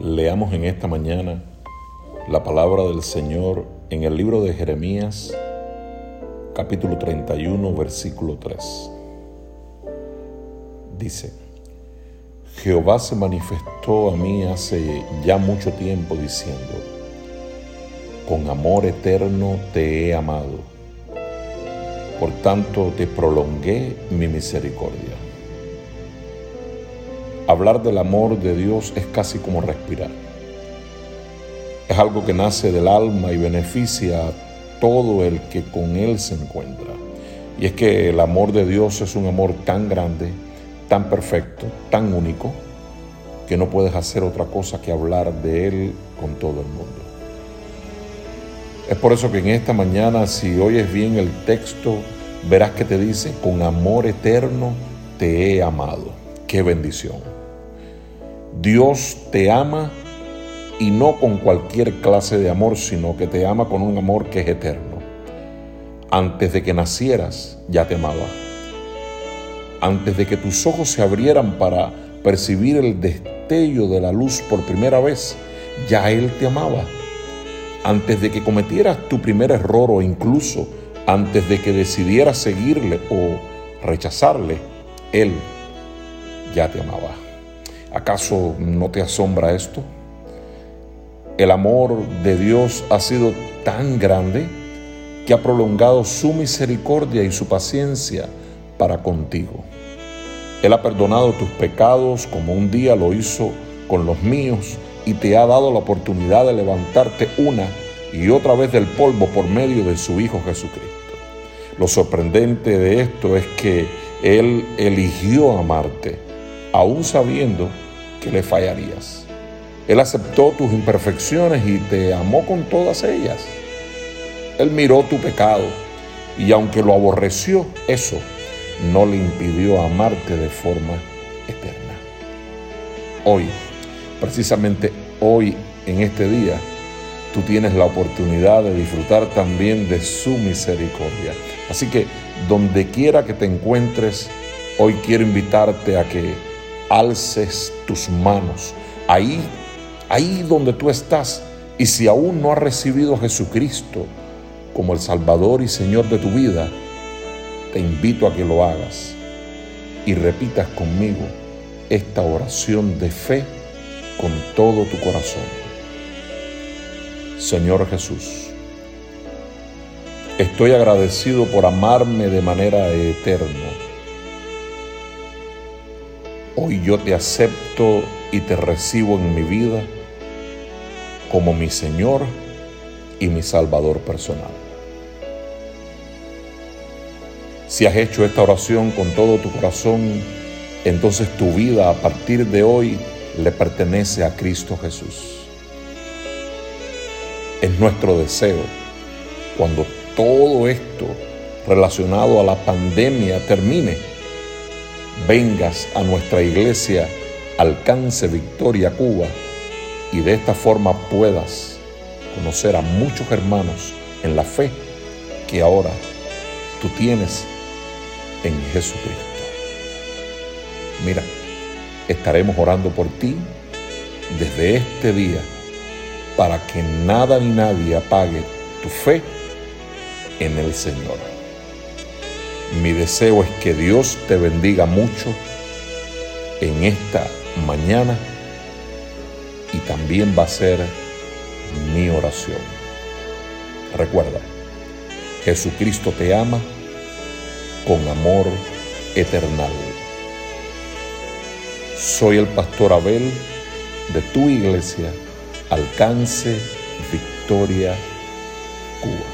Leamos en esta mañana la palabra del Señor en el libro de Jeremías, capítulo 31, versículo 3. Dice, Jehová se manifestó a mí hace ya mucho tiempo diciendo, con amor eterno te he amado, por tanto te prolongué mi misericordia. Hablar del amor de Dios es casi como respirar. Es algo que nace del alma y beneficia a todo el que con Él se encuentra. Y es que el amor de Dios es un amor tan grande, tan perfecto, tan único, que no puedes hacer otra cosa que hablar de Él con todo el mundo. Es por eso que en esta mañana, si oyes bien el texto, verás que te dice, con amor eterno te he amado. Qué bendición. Dios te ama y no con cualquier clase de amor, sino que te ama con un amor que es eterno. Antes de que nacieras, ya te amaba. Antes de que tus ojos se abrieran para percibir el destello de la luz por primera vez, ya Él te amaba. Antes de que cometieras tu primer error o incluso antes de que decidieras seguirle o rechazarle, Él ya te amaba. ¿Acaso no te asombra esto? El amor de Dios ha sido tan grande que ha prolongado su misericordia y su paciencia para contigo. Él ha perdonado tus pecados como un día lo hizo con los míos y te ha dado la oportunidad de levantarte una y otra vez del polvo por medio de su Hijo Jesucristo. Lo sorprendente de esto es que Él eligió amarte, aún sabiendo que le fallarías. Él aceptó tus imperfecciones y te amó con todas ellas. Él miró tu pecado y aunque lo aborreció, eso no le impidió amarte de forma eterna. Hoy, precisamente hoy, en este día, tú tienes la oportunidad de disfrutar también de su misericordia. Así que donde quiera que te encuentres, hoy quiero invitarte a que alces tus manos ahí, ahí donde tú estás. Y si aún no has recibido a Jesucristo como el Salvador y Señor de tu vida, te invito a que lo hagas y repitas conmigo esta oración de fe con todo tu corazón. Señor Jesús, estoy agradecido por amarme de manera eterna Hoy yo te acepto y te recibo en mi vida como mi Señor y mi Salvador personal. Si has hecho esta oración con todo tu corazón, entonces tu vida a partir de hoy le pertenece a Cristo Jesús. Es nuestro deseo, cuando todo esto relacionado a la pandemia termine, vengas a nuestra iglesia Alcance Victoria Cuba y de esta forma puedas conocer a muchos hermanos en la fe que ahora tú tienes en Jesucristo. Mira, estaremos orando por ti desde este día para que nada ni nadie apague tu fe en el Señor. Mi deseo es que Dios te bendiga mucho en esta mañana y también va a ser mi oración. Recuerda, Jesucristo te ama con amor eternal. Soy el pastor Abel de tu iglesia, Alcance Victoria, Cuba.